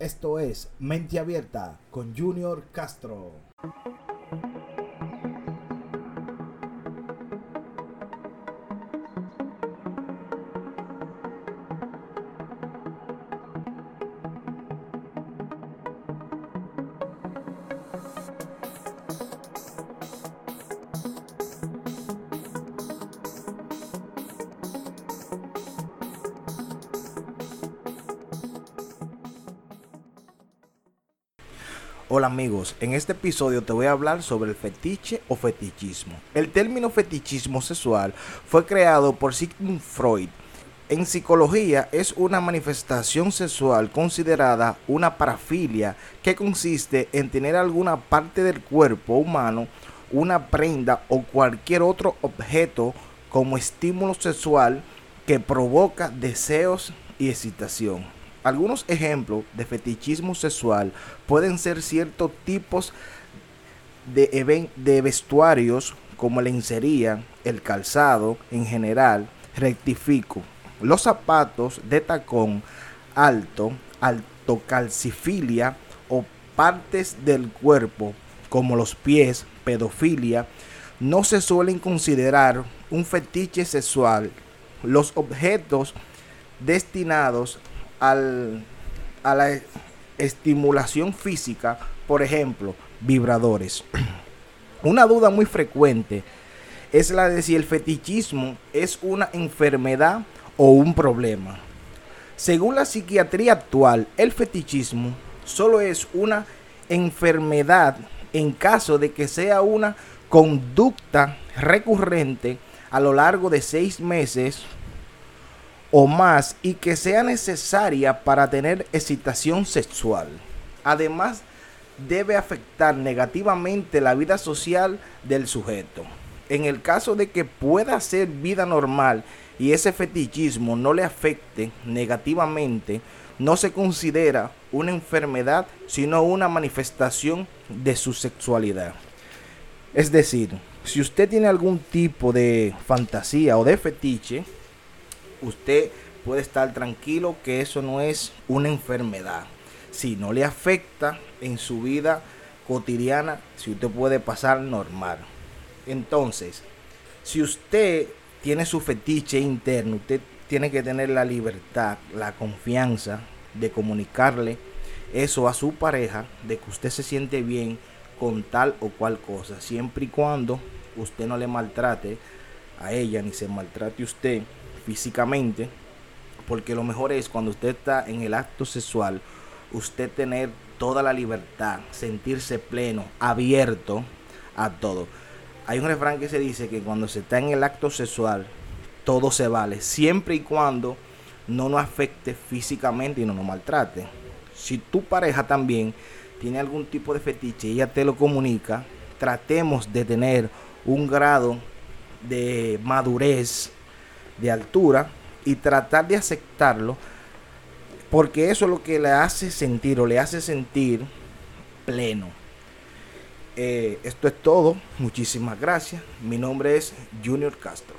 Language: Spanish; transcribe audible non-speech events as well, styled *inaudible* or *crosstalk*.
Esto es Mente Abierta con Junior Castro. Hola amigos, en este episodio te voy a hablar sobre el fetiche o fetichismo. El término fetichismo sexual fue creado por Sigmund Freud. En psicología es una manifestación sexual considerada una parafilia que consiste en tener alguna parte del cuerpo humano, una prenda o cualquier otro objeto como estímulo sexual que provoca deseos y excitación. Algunos ejemplos de fetichismo sexual pueden ser ciertos tipos de, de vestuarios como la lencería, el calzado en general, rectifico, los zapatos de tacón alto, calcifilia o partes del cuerpo como los pies, pedofilia, no se suelen considerar un fetiche sexual. Los objetos destinados al, a la estimulación física, por ejemplo, vibradores. *clears throat* Una duda muy frecuente es la de si el fetichismo es una enfermedad o un problema. Según la psiquiatría actual, el fetichismo solo es una enfermedad en caso de que sea una conducta recurrente a lo largo de seis meses o más y que sea necesaria para tener excitación sexual. Además, debe afectar negativamente la vida social del sujeto. En el caso de que pueda ser vida normal y ese fetichismo no le afecte negativamente, no se considera una enfermedad, sino una manifestación de su sexualidad. Es decir, si usted tiene algún tipo de fantasía o de fetiche, usted puede estar tranquilo que eso no es una enfermedad. Si no le afecta en su vida cotidiana, si usted puede pasar normal. Entonces, si usted tiene su fetiche interno, usted tiene que tener la libertad, la confianza de comunicarle eso a su pareja, de que usted se siente bien con tal o cual cosa, siempre y cuando usted no le maltrate a ella ni se maltrate usted físicamente, porque lo mejor es cuando usted está en el acto sexual, usted tener toda la libertad, sentirse pleno, abierto a todo. Hay un refrán que se dice que cuando se está en el acto sexual, todo se vale, siempre y cuando no nos afecte físicamente y no nos maltrate. Si tu pareja también tiene algún tipo de fetiche y ella te lo comunica, tratemos de tener un grado de madurez de altura y tratar de aceptarlo porque eso es lo que le hace sentir o le hace sentir pleno. Eh, esto es todo. Muchísimas gracias. Mi nombre es Junior Castro.